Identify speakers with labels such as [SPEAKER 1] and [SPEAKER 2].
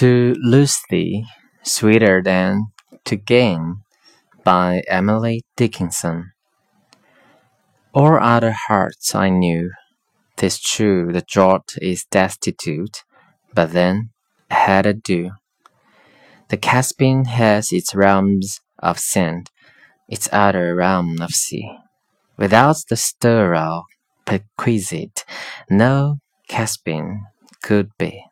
[SPEAKER 1] To lose thee, sweeter than to gain, by Emily Dickinson. All other hearts I knew, 'tis true the draught is destitute, but then I had a dew. The Caspian has its realms of sand, its other realm of sea. Without the sterile perquisite, no Caspian could be.